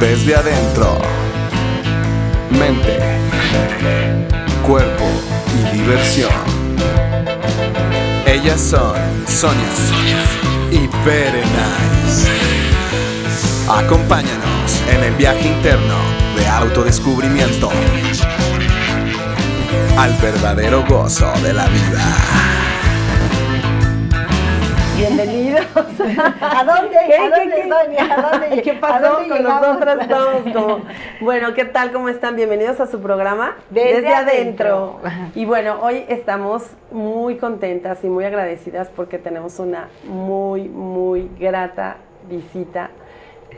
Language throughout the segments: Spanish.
desde adentro. Mente, cuerpo y diversión. Ellas son Sonia y Berenice. Acompáñanos en el viaje interno de autodescubrimiento al verdadero gozo de la vida. ¿A dónde? ¿Qué, ¿A dónde, qué, Sonia? ¿A dónde, ¿Qué a pasó dónde con nosotras todos? Como, bueno, ¿qué tal? ¿Cómo están? Bienvenidos a su programa Desde Adentro. Y bueno, hoy estamos muy contentas y muy agradecidas porque tenemos una muy, muy grata visita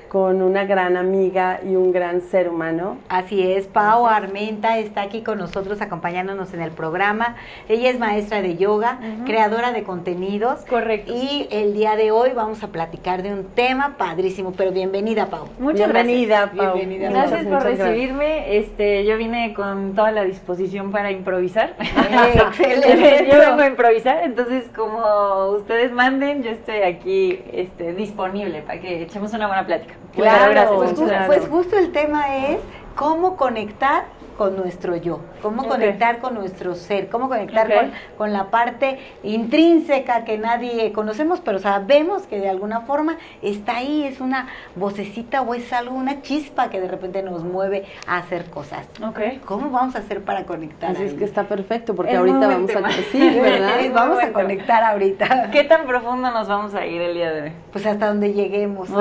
con una gran amiga y un gran ser humano. Así es, Pau Armenta está aquí con nosotros acompañándonos en el programa. Ella es maestra de yoga, creadora de contenidos. Correcto. Y el día de hoy vamos a platicar de un tema padrísimo, pero bienvenida, Pau. Muchas Bienvenida, Pau. Bienvenida. gracias. Muchas, Gracias muchas por gracias. recibirme. Este, yo vine con toda la disposición para improvisar. Excelente. yo vengo a improvisar, entonces como ustedes manden, yo estoy aquí este, disponible para que echemos una buena plática. Claro, Muchas gracias. Pues, pues justo el tema es cómo conectar con nuestro yo, cómo conectar con nuestro ser, cómo conectar con, con la parte intrínseca que nadie conocemos, pero sabemos que de alguna forma está ahí, es una vocecita o es algo, una chispa que de repente nos mueve a hacer cosas. Ok. ¿Cómo vamos a hacer para conectar? Así es que está perfecto porque Es ahorita vamos a... Sí, ¿verdad? Vamos a conectar ahorita. ¿Qué tan profundo nos vamos a ir el día de hoy? Pues hasta donde lleguemos. Ok.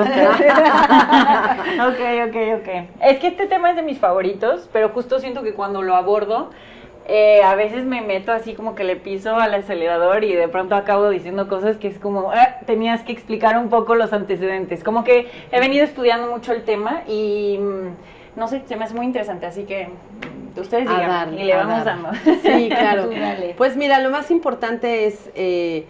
ok, ok, ok. Es que este tema es de mis favoritos, pero justo siento que cuando lo abordo, eh, a veces me meto así como que le piso al acelerador y de pronto acabo diciendo cosas que es como, "Ah, tenías que explicar un poco los antecedentes. Como que he venido estudiando mucho el tema y mm, no sé, se me hace muy interesante, así que ustedes digan y le vamos darle. dando. Sí, claro. Pues mira, lo más importante es, eh,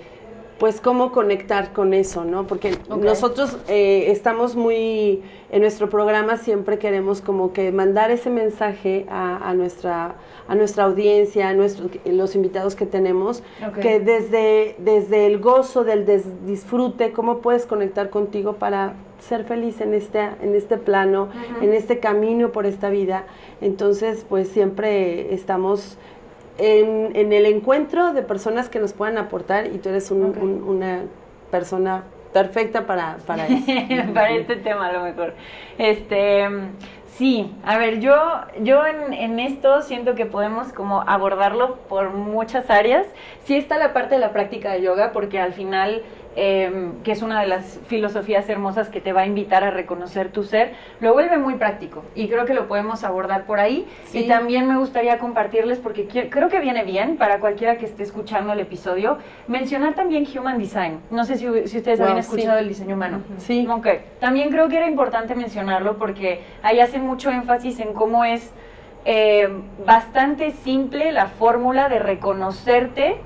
pues, cómo conectar con eso, ¿no? Porque nosotros eh, estamos muy, en nuestro programa siempre queremos como que mandar ese mensaje a, a nuestra a nuestra audiencia, a nuestros, los invitados que tenemos, que desde, desde el gozo del des- disfrute, cómo puedes conectar contigo para ser feliz en este, en este plano, en este camino por esta vida. Entonces, pues siempre estamos en, en el encuentro de personas que nos puedan aportar y tú eres un- una persona perfecta para, para eso. para este tema a lo mejor. Este, sí, a ver, yo, yo en, en esto siento que podemos como abordarlo por muchas áreas. Sí está la parte de la práctica de yoga, porque al final, eh, que es una de las filosofías hermosas que te va a invitar a reconocer tu ser, lo vuelve muy práctico y creo que lo podemos abordar por ahí. Sí. Y también me gustaría compartirles, porque creo que viene bien para cualquiera que esté escuchando el episodio, mencionar también Human Design. No sé si, si ustedes Wow, habían sí. escuchado el diseño humano. Sí. Ok, también creo que era importante mencionarlo porque ahí hacen mucho énfasis en cómo es eh, bastante simple la fórmula de reconocerte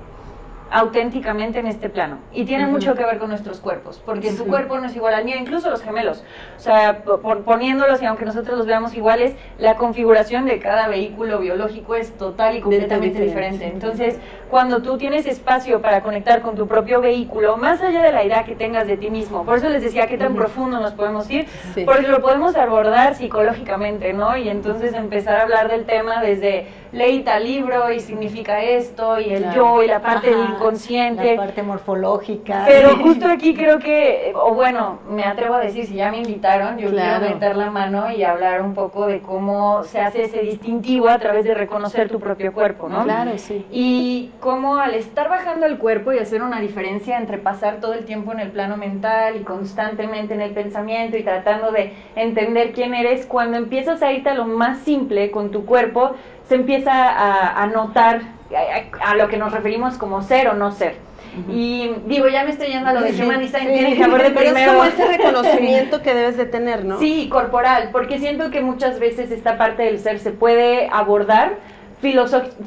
auténticamente en este plano. Y tiene mucho que ver con nuestros cuerpos, porque su Sí. cuerpo no es igual al mío, incluso los gemelos. O sea, po- por- poniéndolos y aunque nosotros los veamos iguales, la configuración de cada vehículo biológico es total y completamente diferente. diferente. Entonces, cuando tú tienes espacio para conectar con tu propio vehículo, más allá de la idea que tengas de ti mismo, por eso les decía qué tan profundo nos podemos ir, Sí. porque lo podemos abordar psicológicamente, ¿no? Y entonces empezar a hablar del tema desde leí tal libro y significa esto, y el Claro. yo, y la parte del Ajá, inconsciente. La parte morfológica. Pero justo aquí creo que, o bueno, me atrevo a decir, si ya me invitaron, yo Claro. quiero meter la mano y hablar un poco de cómo se hace ese distintivo a través de reconocer tu propio cuerpo, ¿no? Claro, sí. Y cómo al estar bajando el cuerpo y hacer una diferencia entre pasar todo el tiempo en el plano mental y constantemente en el pensamiento y tratando de entender quién eres, cuando empiezas a irte a lo más simple con tu cuerpo, se empieza a, a notar a, a lo que nos referimos como ser o no ser. Y digo, ya me estoy yendo a lo de Human Design, sí. que abordar Pero primero. es como ese reconocimiento que debes de tener, ¿no? Sí, corporal, porque siento que muchas veces esta parte del ser se puede abordar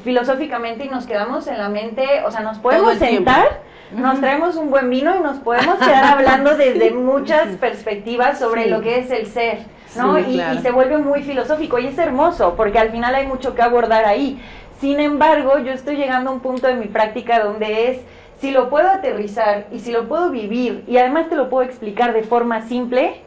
filosóficamente y nos quedamos en la mente, o sea, nos podemos tiempo. sentar, nos traemos un buen vino y nos podemos quedar hablando desde muchas perspectivas sobre Sí. lo que es el ser, ¿no? Sí, y, claro. y se vuelve muy filosófico y es hermoso, porque al final hay mucho que abordar ahí. Sin embargo, yo estoy llegando a un punto de mi práctica donde es si lo puedo aterrizar y si lo puedo vivir y además te lo puedo explicar de forma simple.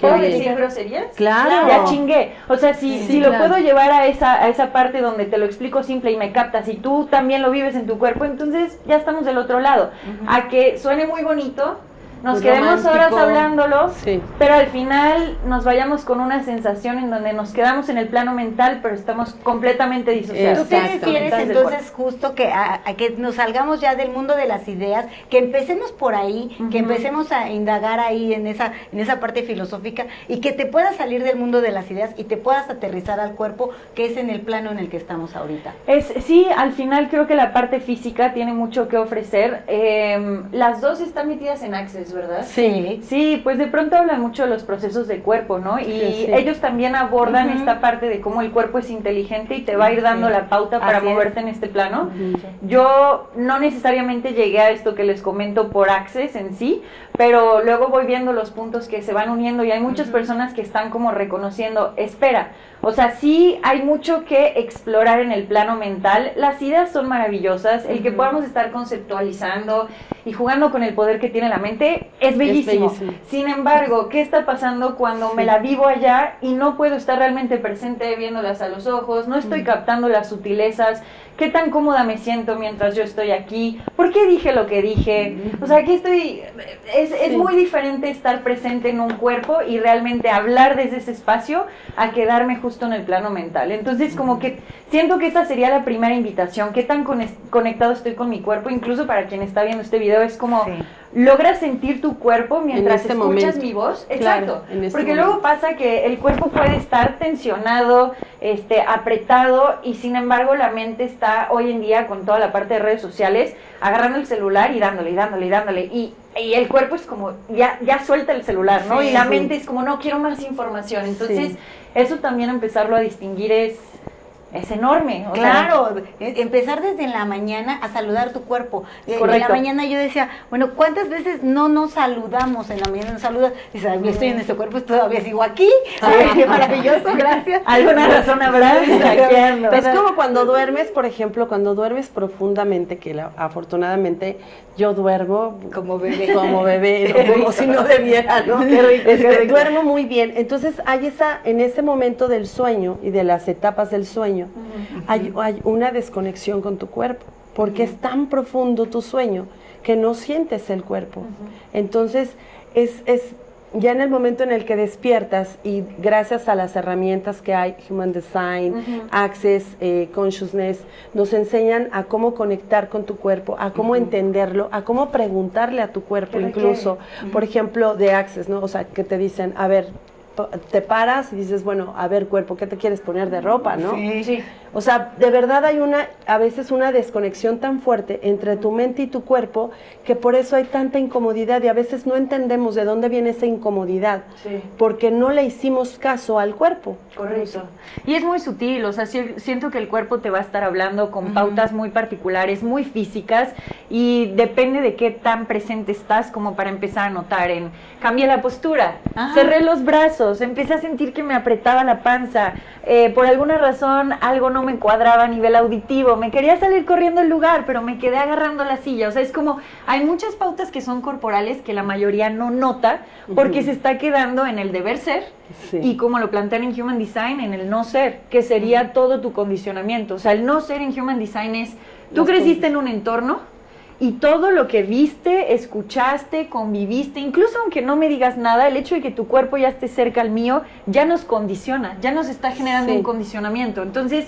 ¿puedo decir groserías? Claro. Ya chingué. O sea, si, Sí, si lo claro. puedo llevar a esa, a esa parte donde te lo explico simple y me captas y tú también lo vives en tu cuerpo, entonces ya estamos del otro lado. A que suene muy bonito, nos Muy quedemos horas hablándolo, Sí. pero al final nos vayamos con una sensación en donde nos quedamos en el plano mental, pero estamos completamente disociados. ¿Tú te refieres entonces justo que a, a que nos salgamos ya del mundo de las ideas, que empecemos por ahí, que Ujú. empecemos a indagar ahí en esa en esa parte filosófica y que te puedas salir del mundo de las ideas y te puedas aterrizar al cuerpo, que es en el plano en el que estamos ahorita? Es, sí, al final creo que la parte física tiene mucho que ofrecer. Eh, las dos están metidas en ¿verdad? Sí. Sí, pues de pronto hablan mucho de los procesos de cuerpo, ¿no? Y Sí, sí. ellos también abordan esta parte de cómo el cuerpo es inteligente y te va a ir dando Sí. la pauta para Así es. moverte en este plano. Yo no necesariamente llegué a esto que les comento por Access en sí, pero luego voy viendo los puntos que se van uniendo y hay muchas personas que están como reconociendo, espera, o sea, sí hay mucho que explorar en el plano mental, las ideas son maravillosas, el que podamos estar conceptualizando y jugando con el poder que tiene la mente es bellísimo. bellísimo. Sin embargo, ¿qué está pasando cuando me la vivo allá y no puedo estar realmente presente viéndolas a los ojos? No estoy captando las sutilezas. ¿Qué tan cómoda me siento mientras yo estoy aquí? ¿Por qué dije lo que dije? O sea, aquí estoy... Es, es muy diferente estar presente en un cuerpo y realmente hablar desde ese espacio a quedarme justo en el plano mental. Entonces, como que siento que esa sería la primera invitación. ¿Qué tan conectado estoy con mi cuerpo? Incluso para quien está viendo este video, es como... Sí. Logras sentir tu cuerpo mientras este escuchas momento. mi voz. Exacto. este Porque momento. luego pasa que el cuerpo puede estar tensionado, este, apretado y sin embargo la mente está hoy en día con toda la parte de redes sociales agarrando el celular y dándole y dándole y dándole y, y el cuerpo es como ya ya suelta el celular, ¿no? Sí, y la sí. mente es como no quiero más información. Entonces Sí. eso también empezarlo a distinguir es es enorme. o Claro, e- empezar desde la mañana a saludar tu cuerpo. Eh, En la Correcto. mañana yo decía, bueno, ¿cuántas veces no nos saludamos en la mañana? Nos saludas, dices, "Ay, estoy en este cuerpo, todavía sigo aquí. Ay, qué maravilloso, gracias. alguna razón habrá. Es como cuando duermes, por ejemplo, cuando duermes profundamente, que la- afortunadamente yo duermo Como bebé. como bebé, no como si no debiera, ¿no? Qué rico, qué Este, rico. duermo muy bien. Entonces hay esa, en ese momento del sueño y de las etapas del sueño, hay, hay una desconexión con tu cuerpo, porque es tan profundo tu sueño que no sientes el cuerpo. Entonces es, es ya en el momento en el que despiertas y gracias a las herramientas que hay, Human Design. Access, eh, Consciousness, nos enseñan a cómo conectar con tu cuerpo, a cómo entenderlo, a cómo preguntarle a tu cuerpo incluso. Por ejemplo, de Access, ¿no? O sea, que te dicen, a ver, te paras y dices, bueno, a ver cuerpo, ¿qué te quieres poner de ropa, no? Sí. Sí. O sea, de verdad hay una, a veces una desconexión tan fuerte entre tu mente y tu cuerpo que por eso hay tanta incomodidad y a veces no entendemos de dónde viene esa incomodidad, Sí. porque no le hicimos caso al cuerpo. Correcto. Y es muy sutil, o sea, si- siento que el cuerpo te va a estar hablando con pautas muy particulares, muy físicas, y depende de qué tan presente estás como para empezar a notar en, cambié la postura, Ajá. cerré los brazos, empecé a sentir que me apretaba la panza, eh, por alguna razón algo no me cuadraba a nivel auditivo, me quería salir corriendo del lugar, pero me quedé agarrando la silla, o sea, es como, hay muchas pautas que son corporales que la mayoría no nota porque se está quedando en el deber ser Sí. y como lo plantean en Human Design, en el no ser, que sería todo tu condicionamiento. O sea, el no ser en Human Design es, tú creciste en un entorno y todo lo que viste, escuchaste, conviviste, incluso aunque no me digas nada, el hecho de que tu cuerpo ya esté cerca al mío ya nos condiciona, ya nos está generando Sí. un condicionamiento. Entonces,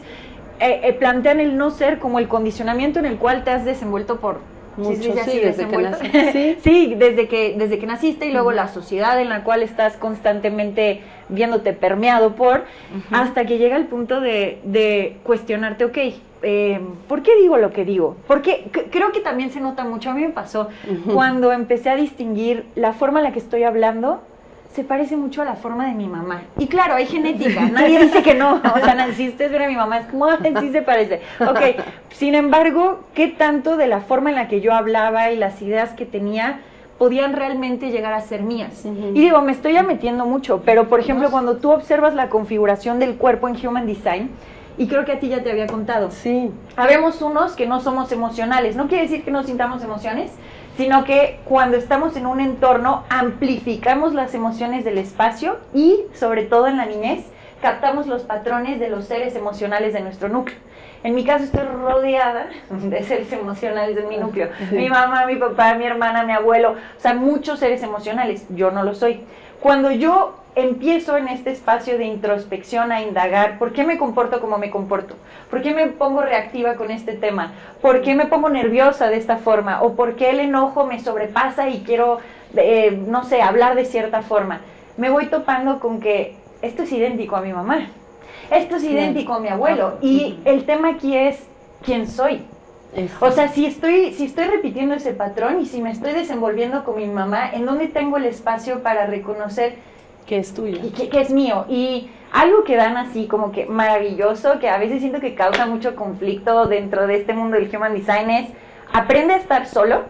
eh, eh, plantean el no ser como el condicionamiento en el cual te has desenvuelto por... ¿sí Mucho, sí, desde que nací. Sí. Sí, desde que, desde que naciste y luego la sociedad en la cual estás constantemente viéndote permeado por, hasta que llega el punto de, de cuestionarte, ok, eh, ¿por qué digo lo que digo? Porque creo que también se nota mucho, a mí me pasó, cuando empecé a distinguir la forma en la que estoy hablando, se parece mucho a la forma de mi mamá. Y claro, hay genética, nadie dice que no. O sea, naciste ver a mi mamá, es como, "Ay, sí se parece. Ok, sin embargo, ¿qué tanto de la forma en la que yo hablaba y las ideas que tenía podían realmente llegar a ser mías? Ujú. Y digo, me estoy ya metiendo mucho, pero por ejemplo, cuando tú observas la configuración del cuerpo en Human Design, y creo que a ti ya te había contado. Sí. Habemos unos que no somos emocionales. No quiere decir que no sintamos emociones, sino que cuando estamos en un entorno amplificamos las emociones del espacio y, sobre todo en la niñez, captamos los patrones de los seres emocionales de nuestro núcleo. En mi caso estoy rodeada de seres emocionales de mi núcleo. Mi mamá, mi papá, mi hermana, mi abuelo, o sea, muchos seres emocionales. Yo no lo soy. Cuando yo empiezo en este espacio de introspección a indagar por qué me comporto como me comporto, por qué me pongo reactiva con este tema, por qué me pongo nerviosa de esta forma o por qué el enojo me sobrepasa y quiero, eh, no sé, hablar de cierta forma, me voy topando con que esto es idéntico a mi mamá, esto es idéntico a mi abuelo y el tema aquí es quién soy. O sea, si estoy, si estoy repitiendo ese patrón y si me estoy desenvolviendo con mi mamá, ¿en dónde tengo el espacio para reconocer que es tuyo. Y que, es mío. Y algo que dan así como que maravilloso, que a veces siento que causa mucho conflicto dentro de este mundo del human design es, aprende a estar solo,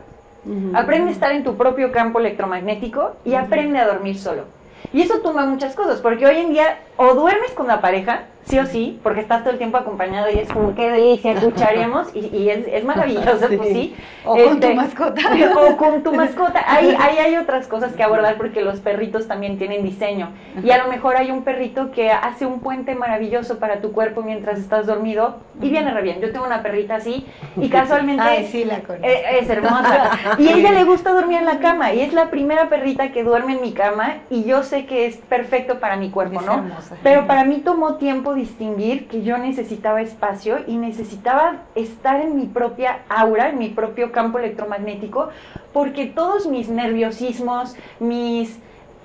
aprende a estar en tu propio campo electromagnético y aprende a dormir solo. Y eso tumba muchas cosas, porque hoy en día o duermes con la pareja, sí o sí, porque estás todo el tiempo acompañado y es como qué delicia, escucharemos y, es, es, maravilloso, pues sí. O con tu este, mascota. O con tu mascota. Ahí, ahí hay otras cosas que abordar porque los perritos también tienen diseño. Y a lo mejor hay un perrito que hace un puente maravilloso para tu cuerpo mientras estás dormido y viene re bien. Yo tengo una perrita así y casualmente Ay, sí, la eh, es, hermosa. Y a ella le gusta dormir en la cama y es la primera perrita que duerme en mi cama y yo sé que es perfecto para mi cuerpo, ¿no? Pero para mí tomó tiempo distinguir que yo necesitaba espacio y necesitaba estar en mi propia aura, en mi propio campo electromagnético, porque todos mis nerviosismos, mis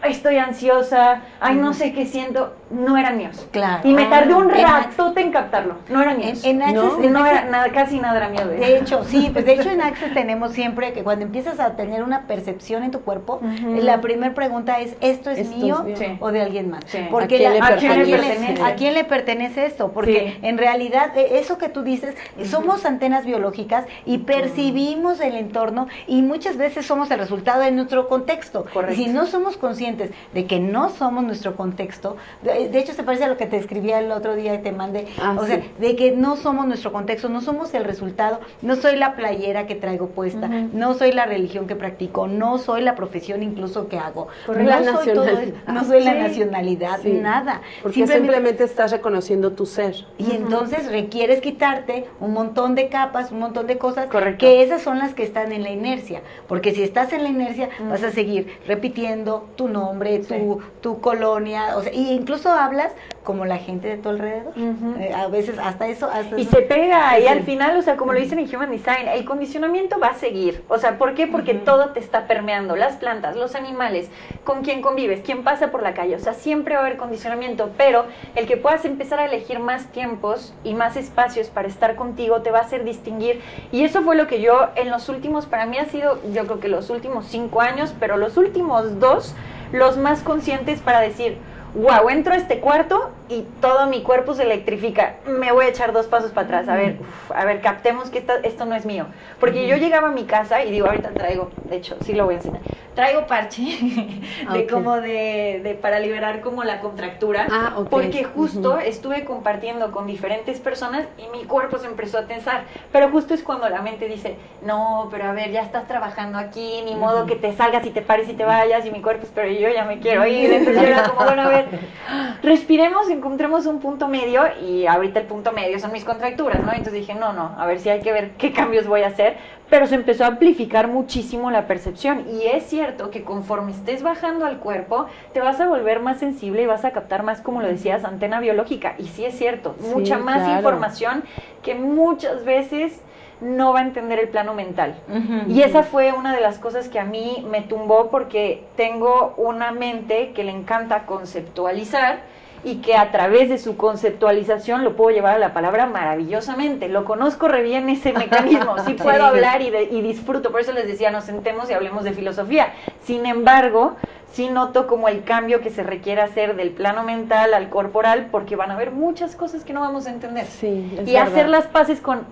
estoy ansiosa, ay, no sé qué siento, no eran míos. Claro. Y me tardé un rato en captarlo, no eran míos. En, Access, no, era nada, casi nada era mío. De, hecho, sí, pues de hecho en Access tenemos siempre que cuando empiezas a tener una percepción en tu cuerpo, la primera pregunta es, ¿esto es mío, o de alguien más? Porque ¿A quién, le pertenece? ¿A quién le pertenece esto? Porque en realidad e, eso que tú dices, somos antenas biológicas y percibimos el entorno y muchas veces somos el resultado de nuestro contexto. Y si no somos conscientes de que no somos nuestro contexto, de hecho se parece a lo que te escribía el otro día y te mandé, ah, o sea, de que no somos nuestro contexto, no somos el resultado, no soy la playera que traigo puesta, no soy la religión que practico, no soy la profesión incluso que hago, no, soy no soy la nacionalidad, nada. Porque simplemente, estás reconociendo tu ser. Y entonces requieres quitarte un montón de capas, un montón de cosas, que esas son las que están en la inercia, porque si estás en la inercia vas a seguir repitiendo tu nombre, tu, tu colonia, o sea, y incluso hablas como la gente de tu alrededor. Eh, a veces hasta eso. y se pega, y al final, o sea, como lo dicen en Human Design, el condicionamiento va a seguir. O sea, ¿por qué? Porque todo te está permeando, las plantas, los animales, con quién convives, quién pasa por la calle. O sea, siempre va a haber condicionamiento, pero el que puedas empezar a elegir más tiempos y más espacios para estar contigo te va a hacer distinguir. Y eso fue lo que yo en los últimos, para mí ha sido, yo creo que los últimos cinco años, pero los últimos dos, los más conscientes para decir, wow, entro a este cuarto y todo mi cuerpo se electrifica. Me voy a echar dos pasos para atrás. A ver, a ver, captemos que esto no es mío. Porque yo llegaba a mi casa y digo, ahorita traigo, de hecho, sí lo voy a enseñar. Traigo parche de como de, de, para liberar como la contractura. Ah, Porque justo estuve compartiendo con diferentes personas y mi cuerpo se empezó a tensar. Pero justo es cuando la mente dice, no, pero a ver, ya estás trabajando aquí, ni modo que te salgas y te pares y te vayas. Y mi cuerpo, pero yo ya me quiero ir. Entonces yo era como, bueno, a ver, respiremos, encontremos un punto medio y ahorita el punto medio son mis contracturas, ¿no? Entonces dije, no, no, a ver si hay que ver qué cambios voy a hacer, pero se empezó a amplificar muchísimo la percepción. Y es cierto que conforme estés bajando al cuerpo, te vas a volver más sensible y vas a captar más, como lo decías, antena biológica. Y sí es cierto, mucha más información que muchas veces no va a entender el plano mental. y esa fue una de las cosas que a mí me tumbó porque tengo una mente que le encanta conceptualizar y que a través de su conceptualización lo puedo llevar a la palabra maravillosamente. Lo conozco re bien ese mecanismo, sí puedo hablar y, y disfruto, por eso les decía, nos sentemos y hablemos de filosofía. Sin embargo, sí noto como el cambio que se requiere hacer del plano mental al corporal, porque van a haber muchas cosas que no vamos a entender. Sí, y hacer las paces con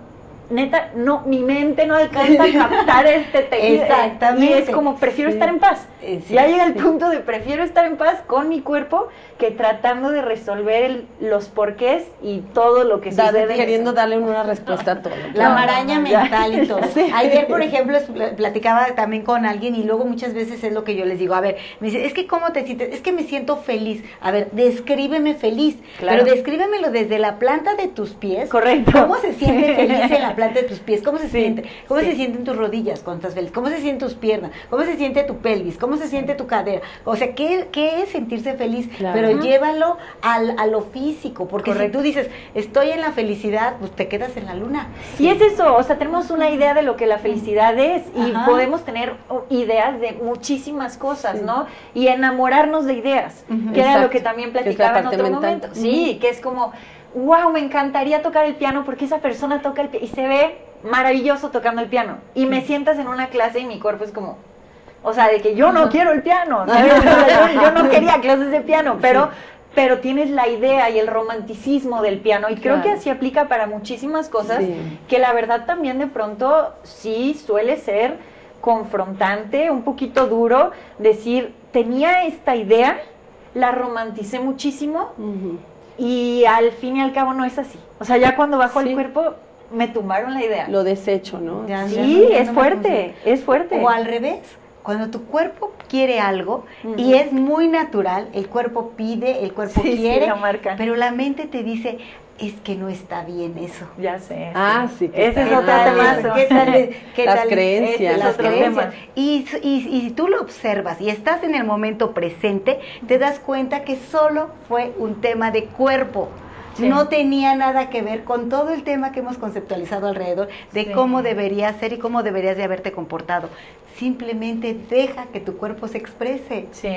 neta, no, mi mente no alcanza a captar este tejido. Exactamente. Y es como, prefiero Sí. estar en paz. Eh, sí, ya llega el punto de prefiero estar en paz con mi cuerpo que tratando de resolver el- los porqués y todo lo que Da- sucede. en queriendo darle una respuesta a todo. La No, maraña no, mental y todo. Ayer, por ejemplo, platicaba también con alguien y luego muchas veces es lo que yo les digo. A ver, me dice, es que ¿cómo te sientes? Es que me siento feliz. A ver, descríbeme feliz. Claro. Pero descríbemelo desde la planta de tus pies. Correcto. ¿Cómo se siente feliz en la planta de tus pies? ¿Cómo se Sí, siente? ¿Cómo sí. se sienten tus rodillas cuando estás feliz? ¿Cómo se sienten tus piernas? ¿Cómo se siente tu pelvis? ¿Cómo se siente tu cadera? O sea, ¿qué, qué es sentirse feliz? Claro. Pero llévalo al, a lo físico. Porque Correcto. si tú dices, estoy en la felicidad, pues te quedas en la luna. Y es eso, o sea, tenemos una idea de lo que la felicidad es y Ajá. podemos tener oh, ideas de muchísimas cosas, Sí. ¿no? Y enamorarnos de ideas, que era lo que también la platicaba en otro mental. momento. Sí, que es como, wow, me encantaría tocar el piano porque esa persona toca el piano y se ve maravilloso tocando el piano. Y me sientas en una clase y mi cuerpo es como, o sea, de que yo no quiero el piano, yo, no quería clases de piano, pero, pero tienes la idea y el romanticismo del piano y creo que Claro. así aplica para muchísimas cosas Sí. que la verdad también de pronto sí suele ser confrontante, un poquito duro, decir, tenía esta idea, la romanticé muchísimo Ujú. Y al fin y al cabo no es así. O sea, ya cuando bajo Sí. el cuerpo me tumbaron la idea. Lo desecho, ¿no? Ya, ya sí, no- ya es no fuerte, es fuerte. O al revés, cuando tu cuerpo quiere algo y es muy natural, el cuerpo pide, el cuerpo Sí, sí, quiere, lo marca. pero la mente te dice, es que no está bien eso. Ya sé. Ah, sí, ¿qué Ese es otro. ¿Qué Las tal creencias. Las tema. creencias. Y, y, tú lo observas y estás en el momento presente, te das cuenta que solo fue un tema de cuerpo. Sí. No tenía nada que ver con todo el tema que hemos conceptualizado alrededor de Sí. cómo deberías ser y cómo deberías de haberte comportado. Simplemente deja que tu cuerpo se exprese. Sí.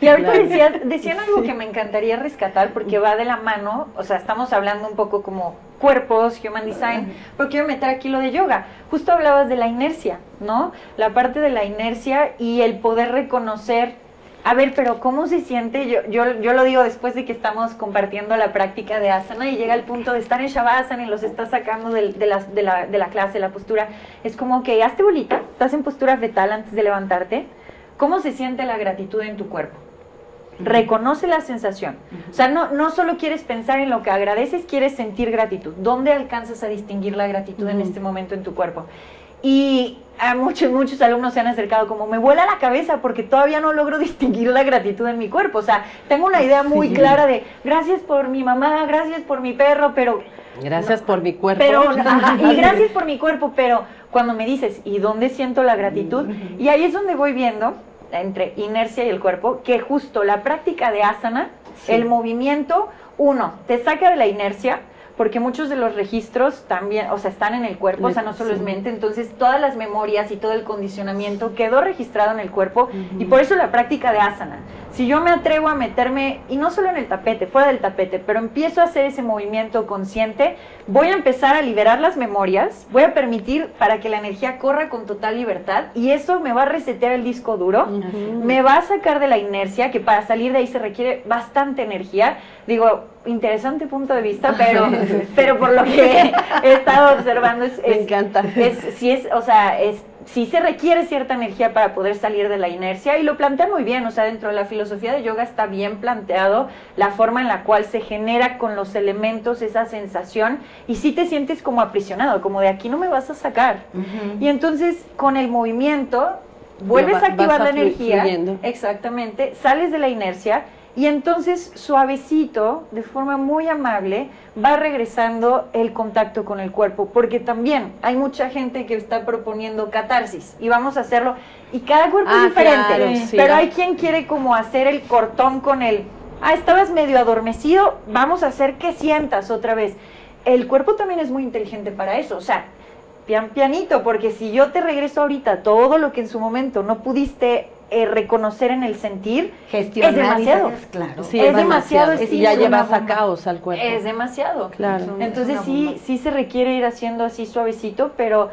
Y ahorita Claro. decías- decían algo Sí. que me encantaría rescatar porque va de la mano, o sea, estamos hablando un poco como cuerpos, human design, pero quiero meter aquí lo de yoga. Justo hablabas de la inercia, ¿no? La parte de la inercia y el poder reconocer, a ver, pero ¿cómo se siente? Yo, yo, yo lo digo después de que estamos compartiendo la práctica de asana y llega el punto de estar en shavasana y los estás sacando del- de, la, de, la, de la clase, la postura. Es como que hazte bolita, estás en postura fetal antes de levantarte. ¿Cómo se siente la gratitud en tu cuerpo? Reconoce la sensación. O sea, no, no solo quieres pensar en lo que agradeces, quieres sentir gratitud. ¿Dónde alcanzas a distinguir la gratitud en este momento en tu cuerpo? Y a muchos, muchos alumnos se han acercado como, me vuela la cabeza porque todavía no logro distinguir la gratitud en mi cuerpo. O sea, tengo una idea muy Sí. clara de, gracias por mi mamá, gracias por mi perro, pero Gracias por mi cuerpo. pero, ajá, y gracias por mi cuerpo, pero cuando me dices, ¿y dónde siento la gratitud? Y ahí es donde voy viendo, entre inercia y el cuerpo, que justo la práctica de asana, Sí. el movimiento, uno, te saca de la inercia, porque muchos de los registros también, o sea, están en el cuerpo, o sea, no solo es mente, entonces todas las memorias y todo el condicionamiento quedó registrado en el cuerpo y por eso la práctica de asana. Si yo me atrevo a meterme, y no solo en el tapete, fuera del tapete, pero empiezo a hacer ese movimiento consciente, voy a empezar a liberar las memorias, voy a permitir para que la energía corra con total libertad y eso me va a resetear el disco duro, me va a sacar de la inercia, que para salir de ahí se requiere bastante energía. Digo, interesante punto de vista, pero, pero por lo que he estado observando es... Me encanta. es, sí es, o sea, es, sí se requiere cierta energía para poder salir de la inercia y lo plantea muy bien, o sea, dentro de la filosofía de yoga está bien planteado la forma en la cual se genera con los elementos esa sensación y sí te sientes como aprisionado, como de aquí no me vas a sacar. Y entonces con el movimiento vuelves va- a activar la energía, fluyendo. exactamente, sales de la inercia y entonces suavecito, de forma muy amable, va regresando el contacto con el cuerpo, porque también hay mucha gente que está proponiendo catarsis y vamos a hacerlo y cada cuerpo Ah, es diferente, claro, sí. pero hay quien quiere como hacer el cortón con el, ah, estabas medio adormecido, vamos a hacer que sientas otra vez. El cuerpo también es muy inteligente para eso, o sea, pian pianito, porque si yo te regreso ahorita todo lo que en su momento no pudiste eh, reconocer en el sentir, Gestionar Es demasiado. Claro. Sí, es demasiado Y estímulo, ya llevas a caos al cuerpo. es demasiado. Claro. Entonces sí, sí se requiere ir haciendo así suavecito, pero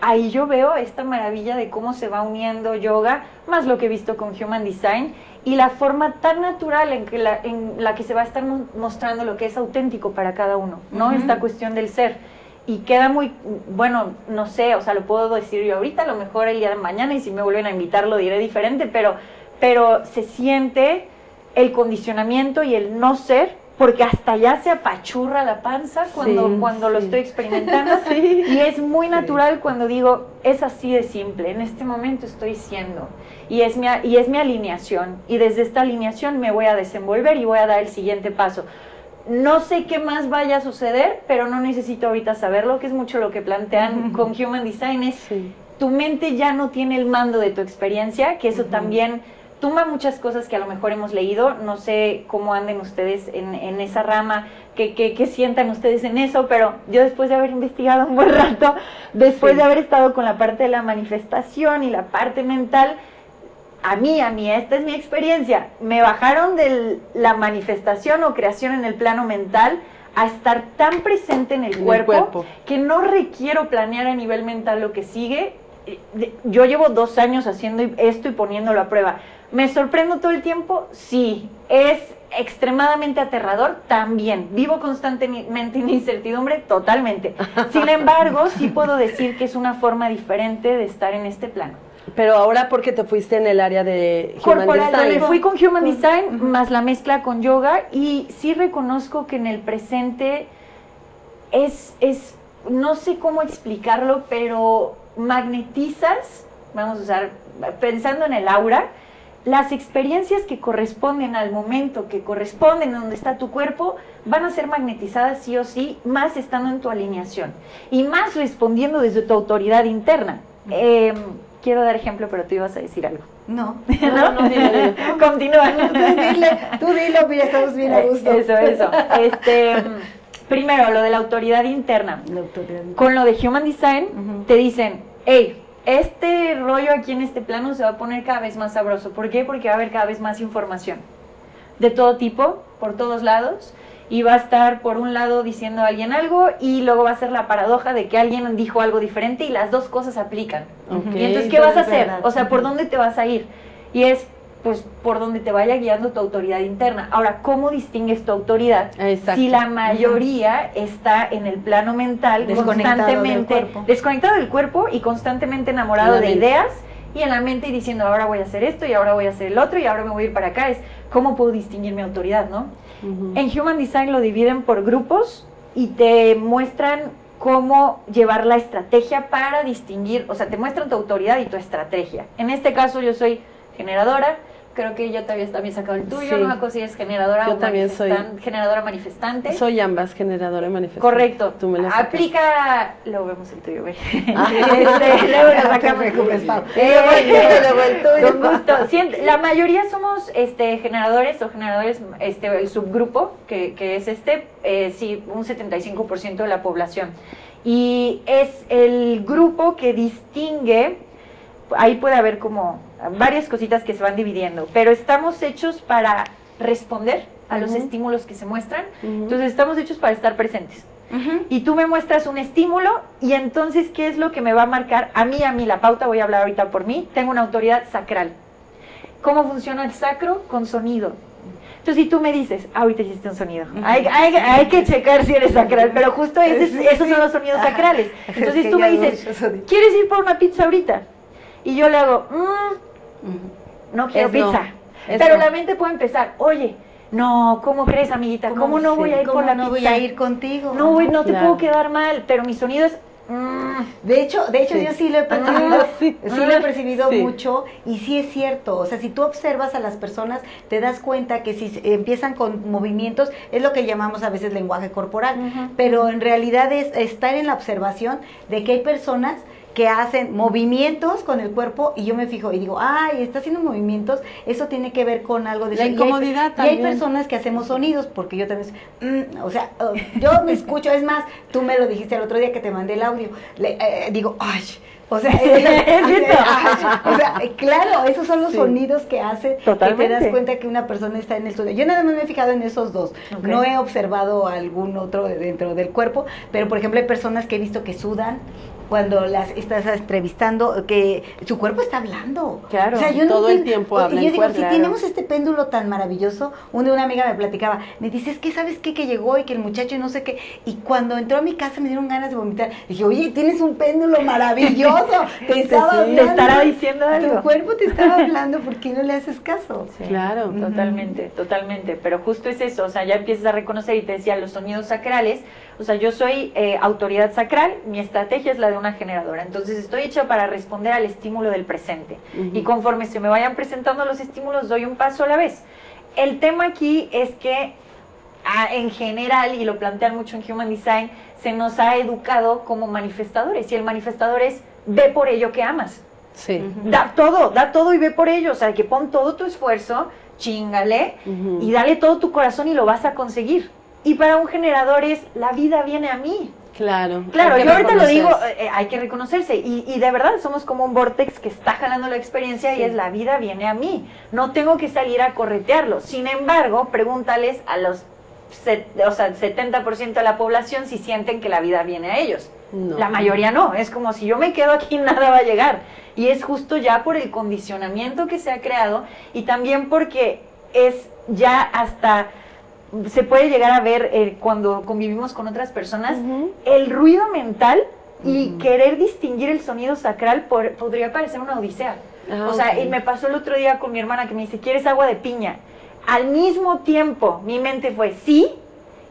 ahí yo veo esta maravilla de cómo se va uniendo yoga, más lo que he visto con Human Design, y la forma tan natural en, que la, en la que se va a estar mo- mostrando lo que es auténtico para cada uno, ¿no? Ujú. Esta cuestión del ser. Y queda muy, bueno, no sé, o sea, lo puedo decir yo ahorita, a lo mejor el día de mañana y si me vuelven a invitar lo diré diferente, pero, pero se siente el condicionamiento y el no ser porque hasta ya se apachurra la panza cuando, Sí, cuando lo estoy experimentando. Y es muy natural cuando digo, es así de simple, en este momento estoy siendo. Y es, mi, y es mi alineación. Y desde esta alineación me voy a desenvolver y voy a dar el siguiente paso. No sé qué más vaya a suceder, pero no necesito ahorita saberlo, que es mucho lo que plantean con Human Design. Es Sí. tu mente ya no tiene el mando de tu experiencia, que eso también tumba muchas cosas que a lo mejor hemos leído. No sé cómo anden ustedes en, en esa rama, qué, qué, qué sientan ustedes en eso, pero yo después de haber investigado un buen rato, después Sí. de haber estado con la parte de la manifestación y la parte mental, a mí, a mí, esta es mi experiencia. Me bajaron de la manifestación o creación en el plano mental a estar tan presente en el, cuerpo, que no requiero planear a nivel mental lo que sigue. Eh, Yo llevo dos años haciendo esto y poniéndolo a prueba. ¿Me sorprendo todo el tiempo? Sí. ¿Es extremadamente aterrador? También. ¿Vivo constantemente en incertidumbre? Totalmente. Sin embargo, sí puedo decir que es una forma diferente de estar en este plano Pero ahora porque te fuiste en el área de Human corporal. Design. Me fui con Human Design más la mezcla con yoga y sí reconozco que en el presente es, es, no sé cómo explicarlo, pero magnetizas, vamos a usar, pensando en el aura, las experiencias que corresponden al momento, que corresponden a donde está tu cuerpo, van a ser magnetizadas sí o sí, más estando en tu alineación y más respondiendo desde tu autoridad interna. Eh, quiero dar ejemplo, pero tú ibas a decir algo. No. No, no, dile. Continúa. Tú dile, tú dilo, mira, estamos bien a gusto. Eso, eso. Este, primero, lo de la autoridad interna. La autoridad. Con lo de Human Design, te dicen, hey, este rollo aquí en este plano se va a poner cada vez más sabroso. ¿Por qué? Porque va a haber cada vez más información. De todo tipo, por todos lados. Y va a estar por un lado diciendo a alguien algo y luego va a ser la paradoja de que alguien dijo algo diferente y las dos cosas aplican. Ok. Y entonces, ¿qué vas a hacer? verdad. O sea, ¿por dónde te vas a ir? Y es, pues, por donde te vaya guiando tu autoridad interna. Ahora, ¿cómo distingues tu autoridad? Exacto. Si la mayoría está en el plano mental, Desconectado del constantemente cuerpo. desconectado del cuerpo y constantemente enamorado de ideas y en la mente y diciendo, ahora voy a hacer esto y ahora voy a hacer el otro y ahora me voy a ir para acá. Es, ¿cómo puedo distinguir mi autoridad, no? En Human Design lo dividen por grupos y te muestran cómo llevar la estrategia para distinguir, o sea, te muestran tu autoridad y tu estrategia. En este caso yo soy generadora, creo que yo te habías también sacado el tuyo, Sí. no me acuerdo si es generadora Yo o también soy. generadora manifestante. Soy ambas, generadora y manifestante. Correcto. Tú me lo sacas. Aplica, luego vemos el tuyo, güey. Ah. Este, luego lo sacamos. Eh, Luego. Con gusto. La mayoría somos este, generadores o generadores, este, el subgrupo, que, que es este, eh, sí, un 75% de la población. Y es el grupo que distingue, ahí puede haber como varias cositas que se van dividiendo, pero estamos hechos para responder a los Ujú. estímulos que se muestran, Ujú. entonces estamos hechos para estar presentes Ujú. y tú me muestras un estímulo y entonces qué es lo que me va a marcar a mí a mí la pauta voy a hablar ahorita por mí tengo una autoridad sacral cómo funciona el sacro con sonido entonces si tú me dices ahorita hiciste un sonido hay, hay- hay que checar si eres sacral pero justo ese es- Sí, esos sí. son los sonidos sacrales Es entonces que tú me dices. ¿quieres ir por una pizza ahorita? y yo le hago "Mm, no quiero Es pizza pero no. la mente puede empezar oye no, ¿cómo crees, amiguita? ¿Cómo, no sí? voy a ir ¿Cómo por la no voy a ir contigo? No, güey, no te Claro. puedo quedar mal, pero mi sonido es... mm, De hecho, de hecho Sí. yo sí lo he percibido, Ah, sí. lo he percibido Sí. mucho y sí es cierto, o sea, si tú observas a las personas, te das cuenta que si empiezan con movimientos, es lo que llamamos a veces lenguaje corporal, pero en realidad es estar en la observación de que hay personas que hacen movimientos con el cuerpo y yo me fijo y digo, ay, está haciendo movimientos, eso tiene que ver con algo de La eso". Y hay- incomodidad Y hay, también. personas que hacemos sonidos, porque yo también, mm, o sea, uh, yo me escucho, es más, tú me lo dijiste el otro día que te mandé el audio, le- eh, digo, ay, o sea, ay, o sea, claro, esos son los Sí. sonidos que hace que te Totalmente. das cuenta que una persona está en el estudio. Yo nada más me he fijado en esos dos, no he observado algún otro de- dentro del cuerpo, pero por ejemplo hay personas que he visto que sudan, cuando las estás entrevistando, que su cuerpo está hablando. Claro, O sea, yo no todo el tiempo habla Y yo digo, cuerpo, si claro. tenemos este péndulo tan maravilloso, una, una amiga me platicaba, me dice, es que sabes qué, que llegó y que el muchacho y no sé qué, y cuando entró a mi casa me dieron ganas de vomitar. Dije, oye, tienes un péndulo maravilloso, te estaba sí. hablando. Te estará diciendo algo. Tu cuerpo te estaba hablando, ¿por qué no le haces caso? Sí. Claro. Totalmente, totalmente. Pero justo es eso, o sea, ya empiezas a reconocer y te decía los sonidos sacrales. O sea, yo soy eh, autoridad sacral, mi estrategia es la de una generadora. Entonces estoy hecha para responder al estímulo del presente. Y conforme se me vayan presentando los estímulos, doy un paso a la vez. El tema aquí es que en general, y lo plantean mucho en Human Design, se nos ha educado como manifestadores. Y el manifestador es ve por ello que amas. Sí. Da todo, da todo y ve por ello. O sea, que pon todo tu esfuerzo, chingale y dale todo tu corazón y lo vas a conseguir. Y para un generador es la vida viene a mí. Claro. Claro, yo ahorita lo digo, eh, hay que reconocerse. Y, y de verdad somos como un vortex que está jalando la experiencia y Sí. es la vida viene a mí. No tengo que salir a corretearlo. Sin embargo, pregúntales a los set- o sea, 70% de la población si sienten que la vida viene a ellos. No. La mayoría no, es como si yo me quedo aquí nada va a llegar. Y es justo ya por el condicionamiento que se ha creado y también porque es ya hasta, se puede llegar a ver eh, cuando convivimos con otras personas, Ujú. el ruido mental y Ujú. querer distinguir el sonido sacral por- podría parecer una odisea. Ah, o sea, ok. y me pasó el otro día con mi hermana que me dice, ¿quieres agua de piña? Al mismo tiempo, mi mente fue sí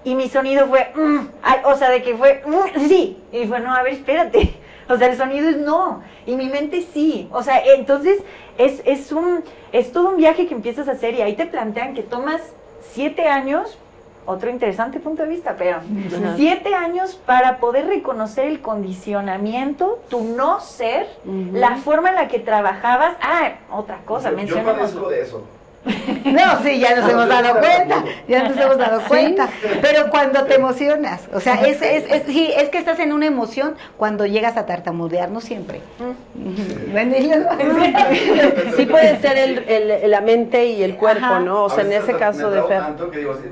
y mi sonido fue, "Mm". O sea, de que fue, "Mm, sí. Y fue, no, a ver, espérate. O sea, el sonido es no. Y mi mente sí. O sea, entonces es, es, un, es todo un viaje que empiezas a hacer y ahí te plantean que tomas siete años, otro interesante punto de vista, pero Ajá. siete años para poder reconocer el condicionamiento, tu no ser, la forma en la que trabajabas. Ah, otra cosa, Yo- Yo mencionamos. padezco de eso. No, sí, ya nos hemos dado cuenta, ya nos hemos dado cuenta. Pero cuando te emocionas, o sea, es, es, es, sí, es que estás en una emoción cuando llegas a tartamudear, no siempre. Sí puede ser el, el- la mente y el cuerpo, Ajá. ¿no? O sea, en ese caso de Fer. tanto que digo, ¿sí,